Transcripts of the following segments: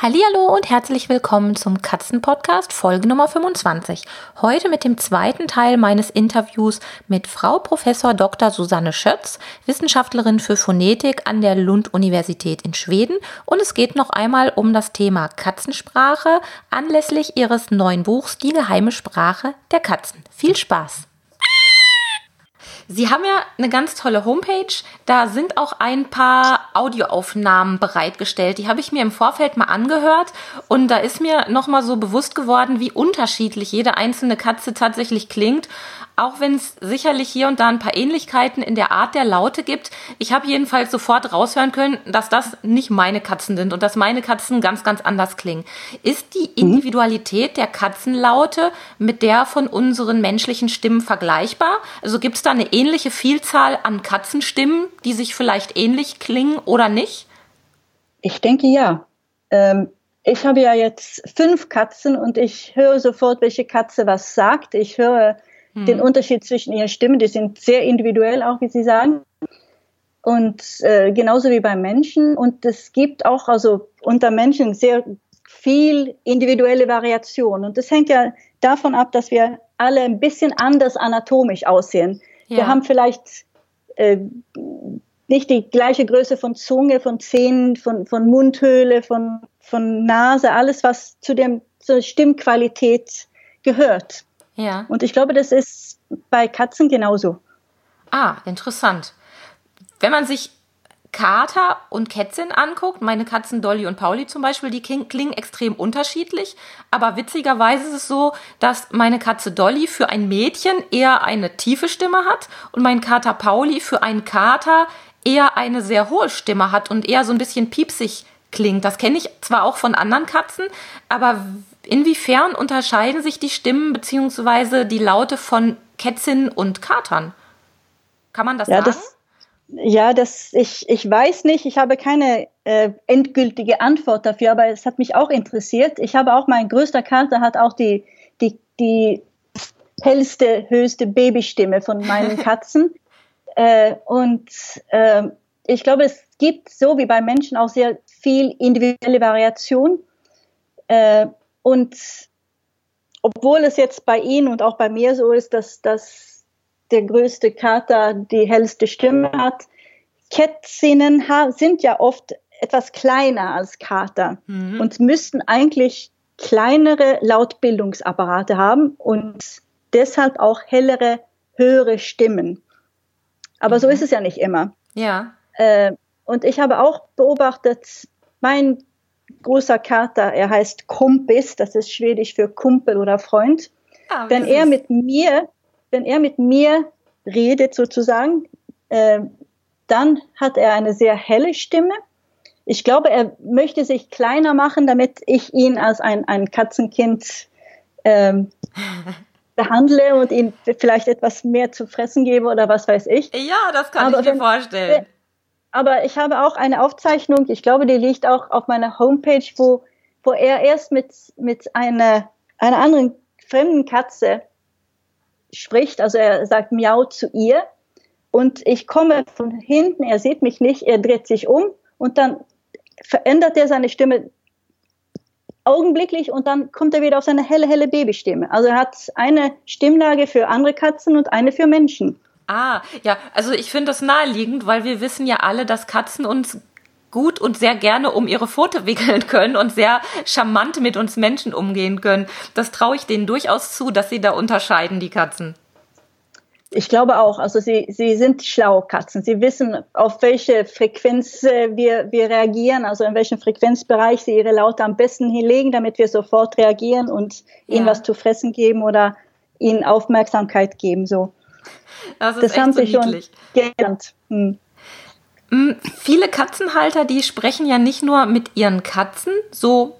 Hallo und herzlich willkommen zum Katzenpodcast Folge Nummer 25. Heute mit dem zweiten Teil meines Interviews mit Frau Professor Dr. Susanne Schötz, Wissenschaftlerin für Phonetik an der Lund Universität in Schweden und es geht noch einmal um das Thema Katzensprache anlässlich ihres neuen Buchs Die geheime Sprache der Katzen. Viel Spaß. Sie haben ja eine ganz tolle Homepage. Da sind auch ein paar Audioaufnahmen bereitgestellt. Die habe ich mir im Vorfeld mal angehört und da ist mir nochmal so bewusst geworden, wie unterschiedlich jede einzelne Katze tatsächlich klingt auch wenn es sicherlich hier und da ein paar Ähnlichkeiten in der Art der Laute gibt. Ich habe jedenfalls sofort raushören können, dass das nicht meine Katzen sind und dass meine Katzen ganz, ganz anders klingen. Ist die mhm. Individualität der Katzenlaute mit der von unseren menschlichen Stimmen vergleichbar? Also gibt es da eine ähnliche Vielzahl an Katzenstimmen, die sich vielleicht ähnlich klingen oder nicht? Ich denke ja. Ähm, ich habe ja jetzt fünf Katzen und ich höre sofort, welche Katze was sagt. Ich höre den hm. Unterschied zwischen ihren Stimmen. Die sind sehr individuell, auch wie Sie sagen. Und äh, genauso wie beim Menschen. Und es gibt auch also unter Menschen sehr viel individuelle Variation. Und das hängt ja davon ab, dass wir alle ein bisschen anders anatomisch aussehen. Ja. Wir haben vielleicht äh, nicht die gleiche Größe von Zunge, von Zähnen, von, von Mundhöhle, von, von Nase, alles, was zu, dem, zur Stimmqualität gehört. Ja. Und ich glaube, das ist bei Katzen genauso. Ah, interessant. Wenn man sich Kater und Kätzchen anguckt, meine Katzen Dolly und Pauli zum Beispiel, die klingen extrem unterschiedlich. Aber witzigerweise ist es so, dass meine Katze Dolly für ein Mädchen eher eine tiefe Stimme hat und mein Kater Pauli für einen Kater eher eine sehr hohe Stimme hat und eher so ein bisschen piepsig klingt. Das kenne ich zwar auch von anderen Katzen, aber Inwiefern unterscheiden sich die Stimmen bzw. die Laute von Kätzchen und Katern? Kann man das ja, sagen? Das, ja, das, ich, ich weiß nicht, ich habe keine äh, endgültige Antwort dafür, aber es hat mich auch interessiert. Ich habe auch, mein größter Kater hat auch die, die, die hellste, höchste Babystimme von meinen Katzen. äh, und äh, ich glaube, es gibt so wie bei Menschen auch sehr viel individuelle Variation. Äh, und obwohl es jetzt bei Ihnen und auch bei mir so ist, dass, dass der größte Kater die hellste Stimme hat, Kätzinnen sind ja oft etwas kleiner als Kater mhm. und müssten eigentlich kleinere Lautbildungsapparate haben und deshalb auch hellere, höhere Stimmen. Aber mhm. so ist es ja nicht immer. Ja. Äh, und ich habe auch beobachtet, mein großer Kater, er heißt Kumpis, das ist Schwedisch für Kumpel oder Freund. Ah, wenn er mit mir, wenn er mit mir redet sozusagen, äh, dann hat er eine sehr helle Stimme. Ich glaube, er möchte sich kleiner machen, damit ich ihn als ein, ein Katzenkind ähm, behandle und ihm vielleicht etwas mehr zu fressen gebe oder was weiß ich. Ja, das kann Aber ich mir wenn, vorstellen aber ich habe auch eine Aufzeichnung, ich glaube, die liegt auch auf meiner Homepage, wo, wo er erst mit, mit einer, einer anderen fremden Katze spricht. Also er sagt Miau zu ihr. Und ich komme von hinten, er sieht mich nicht, er dreht sich um und dann verändert er seine Stimme augenblicklich und dann kommt er wieder auf seine helle, helle Babystimme. Also er hat eine Stimmlage für andere Katzen und eine für Menschen. Ah, ja, also ich finde das naheliegend, weil wir wissen ja alle, dass Katzen uns gut und sehr gerne um ihre Pfote wickeln können und sehr charmant mit uns Menschen umgehen können. Das traue ich denen durchaus zu, dass sie da unterscheiden, die Katzen. Ich glaube auch. Also sie, sie sind schlau Katzen. Sie wissen, auf welche Frequenz äh, wir, wir reagieren, also in welchem Frequenzbereich sie ihre Laute am besten hinlegen, damit wir sofort reagieren und ja. ihnen was zu fressen geben oder ihnen Aufmerksamkeit geben. So. Das ist das echt haben so sie niedlich. schon gelernt. Hm. Mm, viele Katzenhalter, die sprechen ja nicht nur mit ihren Katzen, so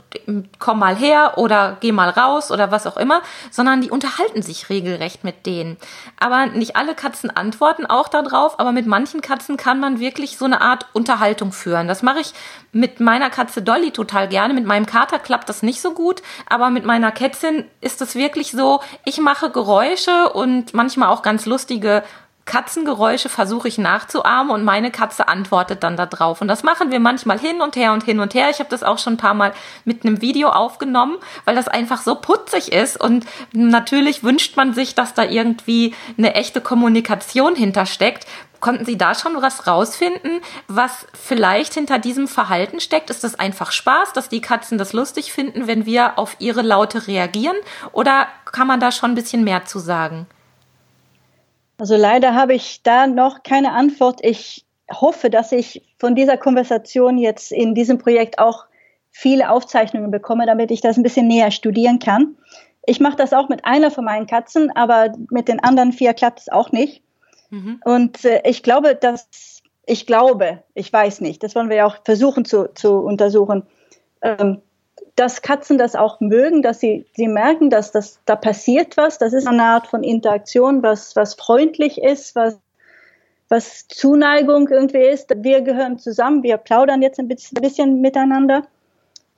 komm mal her oder geh mal raus oder was auch immer, sondern die unterhalten sich regelrecht mit denen. Aber nicht alle Katzen antworten auch darauf, aber mit manchen Katzen kann man wirklich so eine Art Unterhaltung führen. Das mache ich mit meiner Katze Dolly total gerne. Mit meinem Kater klappt das nicht so gut, aber mit meiner Kätzin ist es wirklich so, ich mache Geräusche und manchmal auch ganz lustige Katzengeräusche versuche ich nachzuahmen und meine Katze antwortet dann darauf. Und das machen wir manchmal hin und her und hin und her. Ich habe das auch schon ein paar Mal mit einem Video aufgenommen, weil das einfach so putzig ist. Und natürlich wünscht man sich, dass da irgendwie eine echte Kommunikation hintersteckt. Konnten Sie da schon was rausfinden, was vielleicht hinter diesem Verhalten steckt? Ist das einfach Spaß, dass die Katzen das lustig finden, wenn wir auf ihre Laute reagieren? Oder kann man da schon ein bisschen mehr zu sagen? Also leider habe ich da noch keine Antwort. Ich hoffe, dass ich von dieser Konversation jetzt in diesem Projekt auch viele Aufzeichnungen bekomme, damit ich das ein bisschen näher studieren kann. Ich mache das auch mit einer von meinen Katzen, aber mit den anderen vier klappt es auch nicht. Mhm. Und äh, ich glaube, dass ich glaube, ich weiß nicht, das wollen wir ja auch versuchen zu, zu untersuchen, ähm, dass Katzen das auch mögen, dass sie, sie merken, dass das, da passiert was. Das ist eine Art von Interaktion, was, was freundlich ist, was, was Zuneigung irgendwie ist. Wir gehören zusammen, wir plaudern jetzt ein bisschen, ein bisschen miteinander.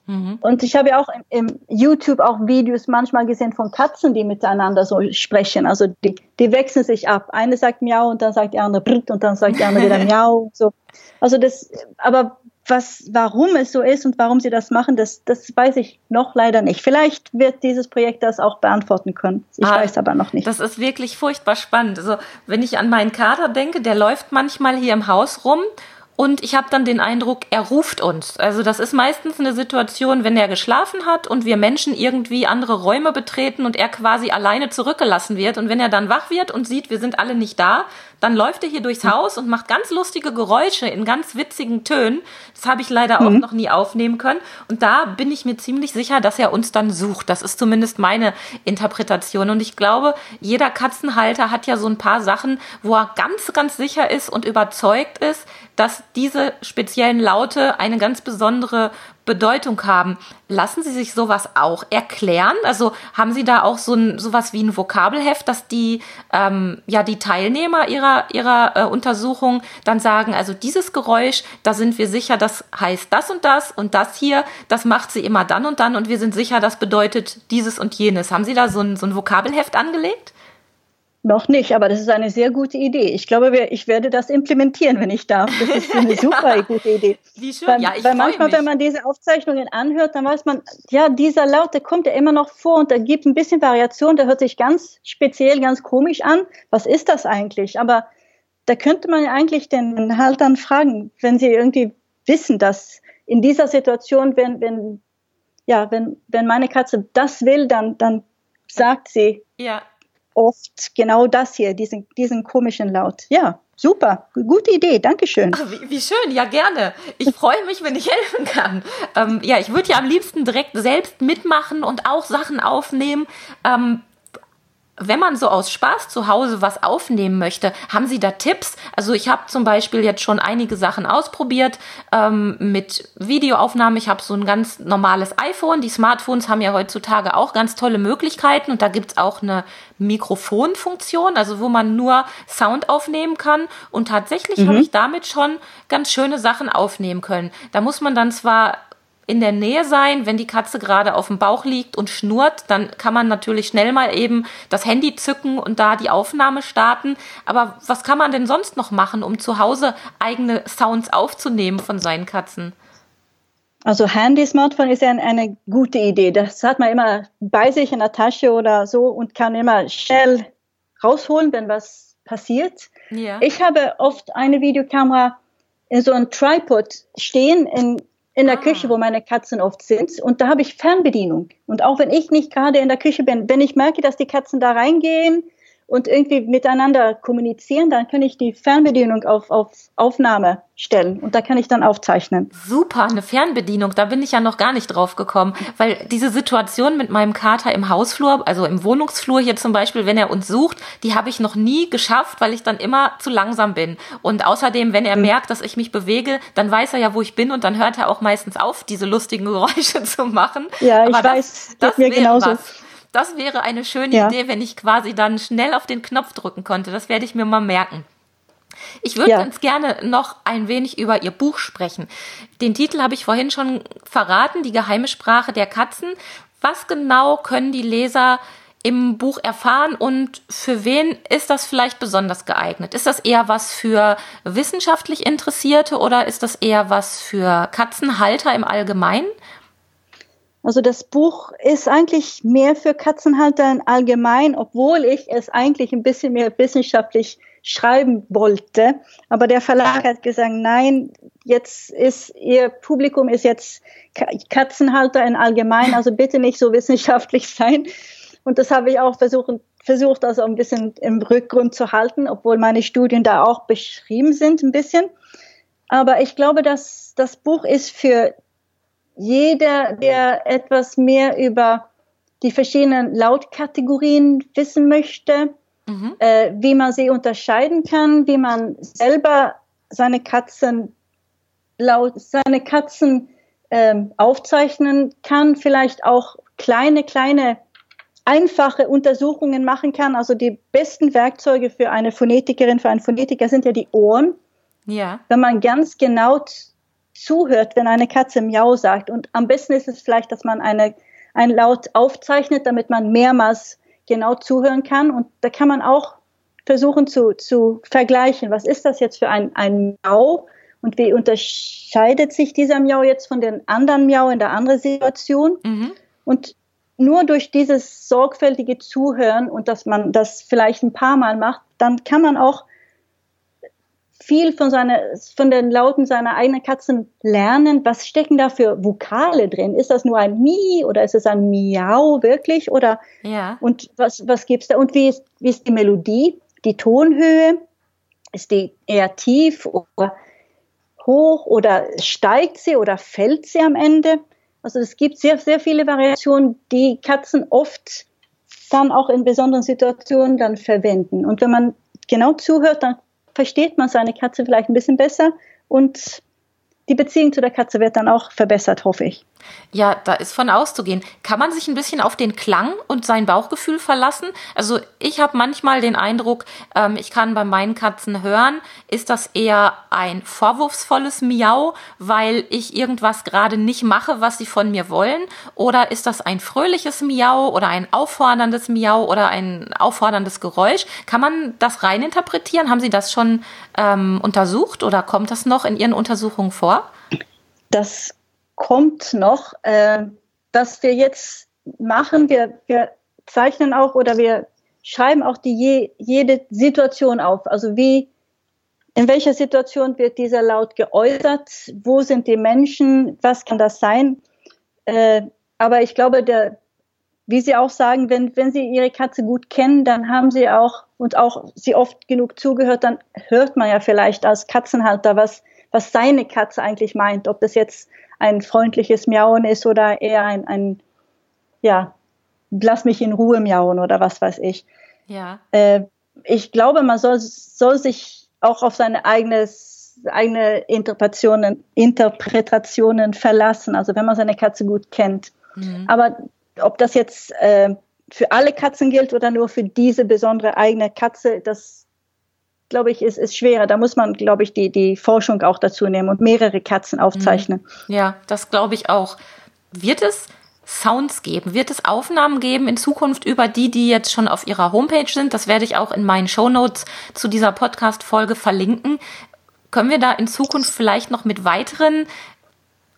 Mhm. Und ich habe ja auch im, im, YouTube auch Videos manchmal gesehen von Katzen, die miteinander so sprechen. Also die, die wechseln sich ab. Eine sagt Miau und dann sagt die andere Britt und dann sagt die andere wieder Miau. So. Also das, aber was, warum es so ist und warum sie das machen, das, das weiß ich noch leider nicht. Vielleicht wird dieses Projekt das auch beantworten können. Ich ah, weiß aber noch nicht. Das ist wirklich furchtbar spannend. Also, wenn ich an meinen Kater denke, der läuft manchmal hier im Haus rum und ich habe dann den Eindruck, er ruft uns. Also das ist meistens eine Situation, wenn er geschlafen hat und wir Menschen irgendwie andere Räume betreten und er quasi alleine zurückgelassen wird. Und wenn er dann wach wird und sieht, wir sind alle nicht da, dann läuft er hier durchs Haus und macht ganz lustige Geräusche in ganz witzigen Tönen. Das habe ich leider auch mhm. noch nie aufnehmen können. Und da bin ich mir ziemlich sicher, dass er uns dann sucht. Das ist zumindest meine Interpretation. Und ich glaube, jeder Katzenhalter hat ja so ein paar Sachen, wo er ganz, ganz sicher ist und überzeugt ist, dass diese speziellen Laute eine ganz besondere Bedeutung haben. Lassen Sie sich sowas auch erklären? Also haben Sie da auch so ein sowas wie ein Vokabelheft, dass die ähm, ja die Teilnehmer ihrer ihrer äh, Untersuchung dann sagen, also dieses Geräusch, da sind wir sicher, das heißt das und das und das hier, das macht sie immer dann und dann und wir sind sicher, das bedeutet dieses und jenes. Haben Sie da so ein, so ein Vokabelheft angelegt? Noch nicht, aber das ist eine sehr gute Idee. Ich glaube, ich werde das implementieren, wenn ich darf. Das ist eine super ja. gute Idee. Wie schön. Weil, ja, ich weil manchmal, mich. wenn man diese Aufzeichnungen anhört, dann weiß man, ja, dieser Laut, der kommt ja immer noch vor und da gibt ein bisschen Variation, der hört sich ganz speziell, ganz komisch an. Was ist das eigentlich? Aber da könnte man ja eigentlich den Haltern fragen, wenn sie irgendwie wissen, dass in dieser Situation, wenn, wenn, ja, wenn, wenn meine Katze das will, dann, dann sagt sie, ja oft genau das hier, diesen, diesen komischen Laut. Ja, super, gute Idee, Dankeschön. Ach, wie, wie, schön, ja gerne. Ich freue mich, wenn ich helfen kann. Ähm, ja, ich würde ja am liebsten direkt selbst mitmachen und auch Sachen aufnehmen. Ähm, wenn man so aus Spaß zu Hause was aufnehmen möchte, haben Sie da Tipps? Also ich habe zum Beispiel jetzt schon einige Sachen ausprobiert ähm, mit Videoaufnahme. Ich habe so ein ganz normales iPhone. Die Smartphones haben ja heutzutage auch ganz tolle Möglichkeiten und da gibt's auch eine Mikrofonfunktion, also wo man nur Sound aufnehmen kann. Und tatsächlich mhm. habe ich damit schon ganz schöne Sachen aufnehmen können. Da muss man dann zwar in der Nähe sein. Wenn die Katze gerade auf dem Bauch liegt und schnurrt, dann kann man natürlich schnell mal eben das Handy zücken und da die Aufnahme starten. Aber was kann man denn sonst noch machen, um zu Hause eigene Sounds aufzunehmen von seinen Katzen? Also Handy-Smartphone ist ja eine gute Idee. Das hat man immer bei sich in der Tasche oder so und kann immer schnell rausholen, wenn was passiert. Ja. Ich habe oft eine Videokamera in so einem Tripod stehen in in der ah. Küche, wo meine Katzen oft sind. Und da habe ich Fernbedienung. Und auch wenn ich nicht gerade in der Küche bin, wenn ich merke, dass die Katzen da reingehen und irgendwie miteinander kommunizieren, dann kann ich die Fernbedienung auf, auf Aufnahme stellen und da kann ich dann aufzeichnen. Super, eine Fernbedienung, da bin ich ja noch gar nicht drauf gekommen, weil diese Situation mit meinem Kater im Hausflur, also im Wohnungsflur hier zum Beispiel, wenn er uns sucht, die habe ich noch nie geschafft, weil ich dann immer zu langsam bin. Und außerdem, wenn er mhm. merkt, dass ich mich bewege, dann weiß er ja, wo ich bin und dann hört er auch meistens auf, diese lustigen Geräusche zu machen. Ja, ich Aber weiß, das, das mir genauso. Was. Das wäre eine schöne ja. Idee, wenn ich quasi dann schnell auf den Knopf drücken konnte. Das werde ich mir mal merken. Ich würde ja. ganz gerne noch ein wenig über Ihr Buch sprechen. Den Titel habe ich vorhin schon verraten, Die geheime Sprache der Katzen. Was genau können die Leser im Buch erfahren und für wen ist das vielleicht besonders geeignet? Ist das eher was für wissenschaftlich Interessierte oder ist das eher was für Katzenhalter im Allgemeinen? Also das Buch ist eigentlich mehr für Katzenhalter allgemein, obwohl ich es eigentlich ein bisschen mehr wissenschaftlich schreiben wollte. Aber der Verlag hat gesagt, nein, jetzt ist Ihr Publikum ist jetzt Katzenhalter in allgemein, also bitte nicht so wissenschaftlich sein. Und das habe ich auch versucht, versucht also ein bisschen im Rückgrund zu halten, obwohl meine Studien da auch beschrieben sind ein bisschen. Aber ich glaube, dass das Buch ist für jeder, der etwas mehr über die verschiedenen Lautkategorien wissen möchte, mhm. äh, wie man sie unterscheiden kann, wie man selber seine Katzen laut, seine Katzen ähm, aufzeichnen kann, vielleicht auch kleine, kleine, einfache Untersuchungen machen kann. Also die besten Werkzeuge für eine Phonetikerin, für einen Phonetiker sind ja die Ohren. Ja. Wenn man ganz genau zuhört, wenn eine Katze Miau sagt. Und am besten ist es vielleicht, dass man eine, ein Laut aufzeichnet, damit man mehrmals genau zuhören kann. Und da kann man auch versuchen zu, zu vergleichen. Was ist das jetzt für ein, ein Miau? Und wie unterscheidet sich dieser Miau jetzt von den anderen Miau in der anderen Situation? Mhm. Und nur durch dieses sorgfältige Zuhören und dass man das vielleicht ein paar Mal macht, dann kann man auch viel von, seiner, von den Lauten seiner eigenen Katzen lernen. Was stecken da für Vokale drin? Ist das nur ein Mi oder ist es ein Miau wirklich? Oder, ja. Und was, was gibt's da? Und wie ist, wie ist die Melodie? Die Tonhöhe? Ist die eher tief oder hoch oder steigt sie oder fällt sie am Ende? Also es gibt sehr, sehr viele Variationen, die Katzen oft dann auch in besonderen Situationen dann verwenden. Und wenn man genau zuhört, dann versteht man seine Katze vielleicht ein bisschen besser und die Beziehung zu der Katze wird dann auch verbessert, hoffe ich. Ja, da ist von auszugehen. Kann man sich ein bisschen auf den Klang und sein Bauchgefühl verlassen? Also ich habe manchmal den Eindruck, ähm, ich kann bei meinen Katzen hören, ist das eher ein vorwurfsvolles Miau, weil ich irgendwas gerade nicht mache, was sie von mir wollen? Oder ist das ein fröhliches Miau oder ein aufforderndes Miau oder ein aufforderndes Geräusch? Kann man das reininterpretieren? Haben Sie das schon ähm, untersucht oder kommt das noch in Ihren Untersuchungen vor? Das kommt noch, äh, dass wir jetzt machen, wir, wir zeichnen auch oder wir schreiben auch die je, jede Situation auf. Also wie, in welcher Situation wird dieser Laut geäußert? Wo sind die Menschen? Was kann das sein? Äh, aber ich glaube, der, wie Sie auch sagen, wenn, wenn Sie Ihre Katze gut kennen, dann haben Sie auch und auch Sie oft genug zugehört, dann hört man ja vielleicht als Katzenhalter, was, was seine Katze eigentlich meint. Ob das jetzt ein freundliches Miauen ist oder eher ein, ein ja, lass mich in Ruhe miauen oder was weiß ich. Ja. Äh, ich glaube, man soll, soll sich auch auf seine eigenes, eigene Interpretationen, Interpretationen verlassen, also wenn man seine Katze gut kennt. Mhm. Aber ob das jetzt äh, für alle Katzen gilt oder nur für diese besondere eigene Katze, das glaube ich, ist, ist schwerer. Da muss man, glaube ich, die, die Forschung auch dazu nehmen und mehrere Katzen aufzeichnen. Mhm. Ja, das glaube ich auch. Wird es Sounds geben? Wird es Aufnahmen geben in Zukunft über die, die jetzt schon auf ihrer Homepage sind? Das werde ich auch in meinen Show Notes zu dieser Podcast-Folge verlinken. Können wir da in Zukunft vielleicht noch mit weiteren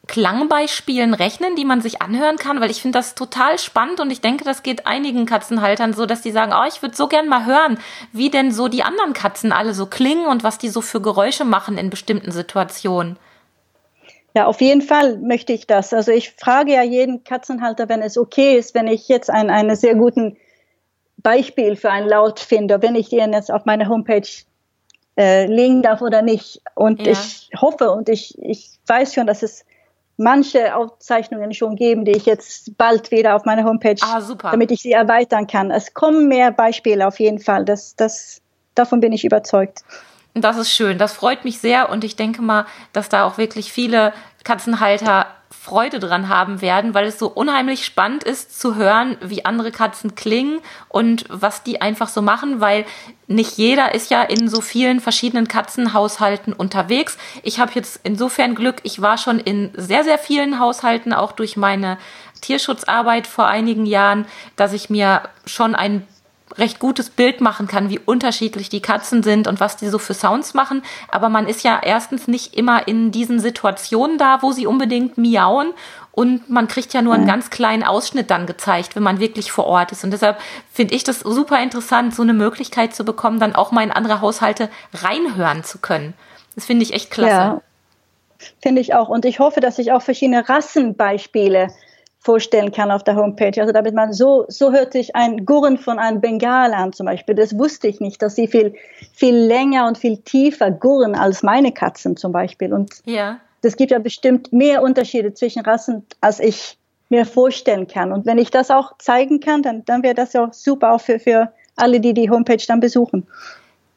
Klangbeispielen rechnen, die man sich anhören kann, weil ich finde das total spannend und ich denke, das geht einigen Katzenhaltern so, dass die sagen, oh, ich würde so gern mal hören, wie denn so die anderen Katzen alle so klingen und was die so für Geräusche machen in bestimmten Situationen. Ja, auf jeden Fall möchte ich das. Also ich frage ja jeden Katzenhalter, wenn es okay ist, wenn ich jetzt einen, einen sehr guten Beispiel für einen Lautfinder, wenn ich den jetzt auf meine Homepage äh, legen darf oder nicht. Und ja. ich hoffe und ich, ich weiß schon, dass es manche Aufzeichnungen schon geben, die ich jetzt bald wieder auf meiner Homepage, ah, damit ich sie erweitern kann. Es kommen mehr Beispiele auf jeden Fall. Das, das, davon bin ich überzeugt. Das ist schön. Das freut mich sehr und ich denke mal, dass da auch wirklich viele Katzenhalter Freude dran haben werden, weil es so unheimlich spannend ist zu hören, wie andere Katzen klingen und was die einfach so machen, weil nicht jeder ist ja in so vielen verschiedenen Katzenhaushalten unterwegs. Ich habe jetzt insofern Glück, ich war schon in sehr, sehr vielen Haushalten, auch durch meine Tierschutzarbeit vor einigen Jahren, dass ich mir schon ein recht gutes Bild machen kann, wie unterschiedlich die Katzen sind und was die so für Sounds machen. Aber man ist ja erstens nicht immer in diesen Situationen da, wo sie unbedingt miauen. Und man kriegt ja nur einen ganz kleinen Ausschnitt dann gezeigt, wenn man wirklich vor Ort ist. Und deshalb finde ich das super interessant, so eine Möglichkeit zu bekommen, dann auch mal in andere Haushalte reinhören zu können. Das finde ich echt klasse. Ja, finde ich auch. Und ich hoffe, dass ich auch verschiedene Rassenbeispiele vorstellen kann auf der Homepage. Also damit man so, so hört sich ein Gurren von einem Bengal an zum Beispiel. Das wusste ich nicht, dass sie viel, viel länger und viel tiefer gurren als meine Katzen zum Beispiel. Und ja. das gibt ja bestimmt mehr Unterschiede zwischen Rassen, als ich mir vorstellen kann. Und wenn ich das auch zeigen kann, dann, dann wäre das ja auch super auch für, für alle, die die Homepage dann besuchen.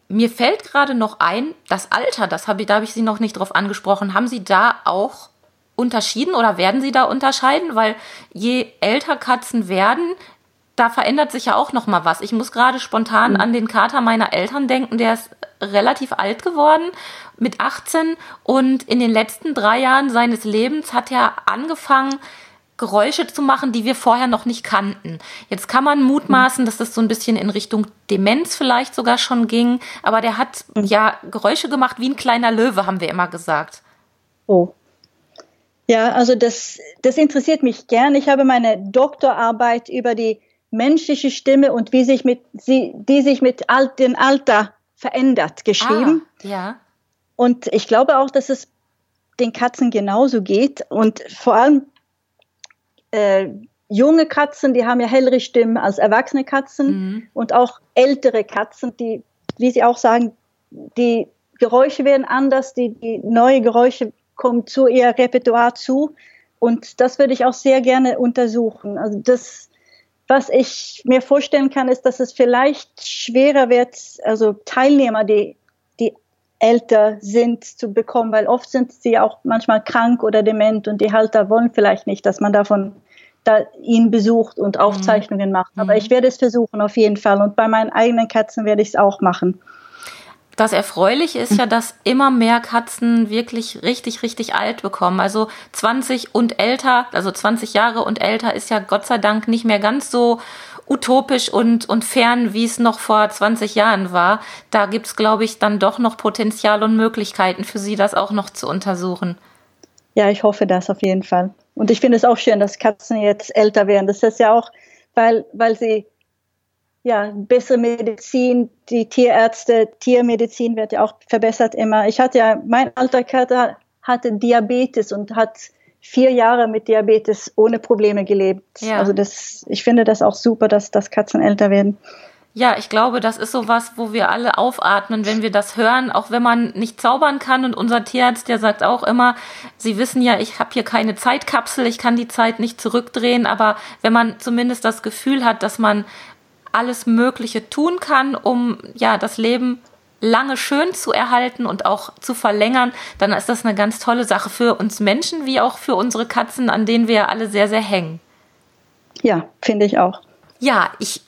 Mir fällt gerade noch ein, das Alter, das habe ich, da habe ich Sie noch nicht drauf angesprochen. Haben Sie da auch unterschieden oder werden sie da unterscheiden? Weil je älter Katzen werden, da verändert sich ja auch noch mal was. Ich muss gerade spontan mhm. an den Kater meiner Eltern denken, der ist relativ alt geworden, mit 18 und in den letzten drei Jahren seines Lebens hat er angefangen, Geräusche zu machen, die wir vorher noch nicht kannten. Jetzt kann man mutmaßen, dass das so ein bisschen in Richtung Demenz vielleicht sogar schon ging, aber der hat mhm. ja Geräusche gemacht wie ein kleiner Löwe, haben wir immer gesagt. Oh, ja, also das, das interessiert mich gern. Ich habe meine Doktorarbeit über die menschliche Stimme und wie sich mit sie, die sich mit alt, dem Alter verändert, geschrieben. Ah, ja. Und ich glaube auch, dass es den Katzen genauso geht. Und vor allem äh, junge Katzen, die haben ja hellere Stimmen als erwachsene Katzen mhm. und auch ältere Katzen, die, wie Sie auch sagen, die Geräusche werden anders, die, die neue Geräusche kommt zu ihr Repertoire zu. Und das würde ich auch sehr gerne untersuchen. Also das, was ich mir vorstellen kann, ist, dass es vielleicht schwerer wird, also Teilnehmer, die, die älter sind, zu bekommen, weil oft sind sie auch manchmal krank oder dement und die Halter wollen vielleicht nicht, dass man davon da ihn besucht und Aufzeichnungen mhm. macht. Aber mhm. ich werde es versuchen auf jeden Fall. Und bei meinen eigenen Katzen werde ich es auch machen. Das Erfreuliche ist ja, dass immer mehr Katzen wirklich richtig, richtig alt bekommen. Also 20 und älter, also 20 Jahre und älter ist ja Gott sei Dank nicht mehr ganz so utopisch und, und fern, wie es noch vor 20 Jahren war. Da gibt's glaube ich, dann doch noch Potenzial und Möglichkeiten für Sie, das auch noch zu untersuchen. Ja, ich hoffe das auf jeden Fall. Und ich finde es auch schön, dass Katzen jetzt älter werden. Das ist ja auch, weil, weil sie ja, bessere Medizin, die Tierärzte, Tiermedizin wird ja auch verbessert immer. Ich hatte ja, mein alter Kater hatte Diabetes und hat vier Jahre mit Diabetes ohne Probleme gelebt. Ja. Also das, ich finde das auch super, dass, dass Katzen älter werden. Ja, ich glaube, das ist so was, wo wir alle aufatmen, wenn wir das hören, auch wenn man nicht zaubern kann. Und unser Tierarzt, der sagt auch immer, Sie wissen ja, ich habe hier keine Zeitkapsel, ich kann die Zeit nicht zurückdrehen, aber wenn man zumindest das Gefühl hat, dass man alles Mögliche tun kann, um ja das Leben lange schön zu erhalten und auch zu verlängern, dann ist das eine ganz tolle Sache für uns Menschen wie auch für unsere Katzen, an denen wir alle sehr, sehr hängen. Ja, finde ich auch. Ja, ich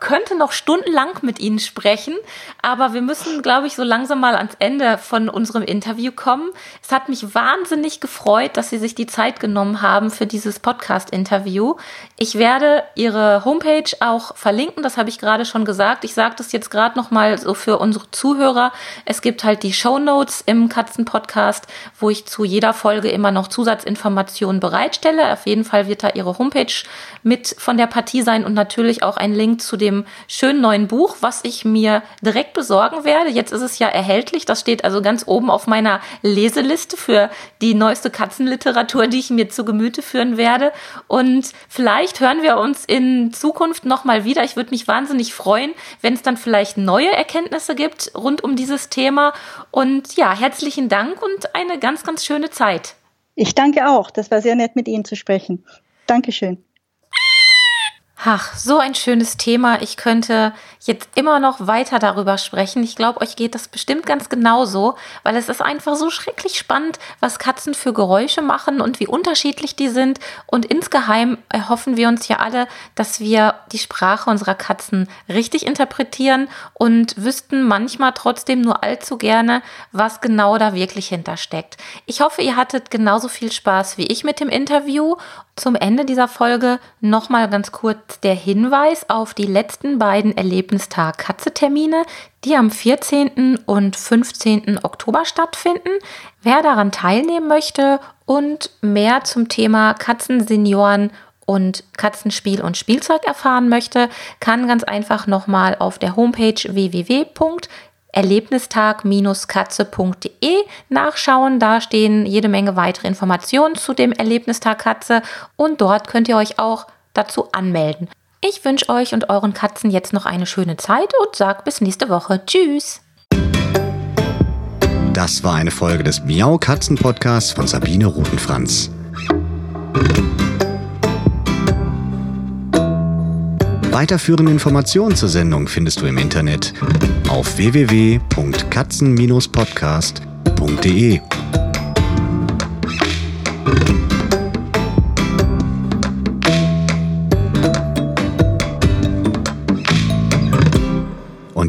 könnte noch stundenlang mit Ihnen sprechen, aber wir müssen, glaube ich, so langsam mal ans Ende von unserem Interview kommen. Es hat mich wahnsinnig gefreut, dass Sie sich die Zeit genommen haben für dieses Podcast-Interview. Ich werde Ihre Homepage auch verlinken, das habe ich gerade schon gesagt. Ich sage das jetzt gerade noch mal so für unsere Zuhörer. Es gibt halt die Show Notes im Katzen-Podcast, wo ich zu jeder Folge immer noch Zusatzinformationen bereitstelle. Auf jeden Fall wird da Ihre Homepage mit von der Partie sein und natürlich auch ein Link zu dem dem schönen neuen Buch, was ich mir direkt besorgen werde. Jetzt ist es ja erhältlich. Das steht also ganz oben auf meiner Leseliste für die neueste Katzenliteratur, die ich mir zu Gemüte führen werde. Und vielleicht hören wir uns in Zukunft nochmal wieder. Ich würde mich wahnsinnig freuen, wenn es dann vielleicht neue Erkenntnisse gibt rund um dieses Thema. Und ja, herzlichen Dank und eine ganz, ganz schöne Zeit. Ich danke auch. Das war sehr nett, mit Ihnen zu sprechen. Dankeschön. Ach, so ein schönes Thema. Ich könnte jetzt immer noch weiter darüber sprechen. Ich glaube, euch geht das bestimmt ganz genauso, weil es ist einfach so schrecklich spannend, was Katzen für Geräusche machen und wie unterschiedlich die sind. Und insgeheim erhoffen wir uns ja alle, dass wir die Sprache unserer Katzen richtig interpretieren und wüssten manchmal trotzdem nur allzu gerne, was genau da wirklich hintersteckt. Ich hoffe, ihr hattet genauso viel Spaß wie ich mit dem Interview. Zum Ende dieser Folge nochmal ganz kurz der Hinweis auf die letzten beiden Erlebnistag-Katze-Termine, die am 14. und 15. Oktober stattfinden. Wer daran teilnehmen möchte und mehr zum Thema Katzensenioren und Katzenspiel und Spielzeug erfahren möchte, kann ganz einfach nochmal auf der Homepage www.erlebnistag-katze.de nachschauen. Da stehen jede Menge weitere Informationen zu dem Erlebnistag Katze und dort könnt ihr euch auch dazu anmelden. Ich wünsche euch und euren Katzen jetzt noch eine schöne Zeit und sag bis nächste Woche. Tschüss. Das war eine Folge des Miau Katzen Podcasts von Sabine Rutenfranz. Weiterführende Informationen zur Sendung findest du im Internet auf www.katzen-podcast.de.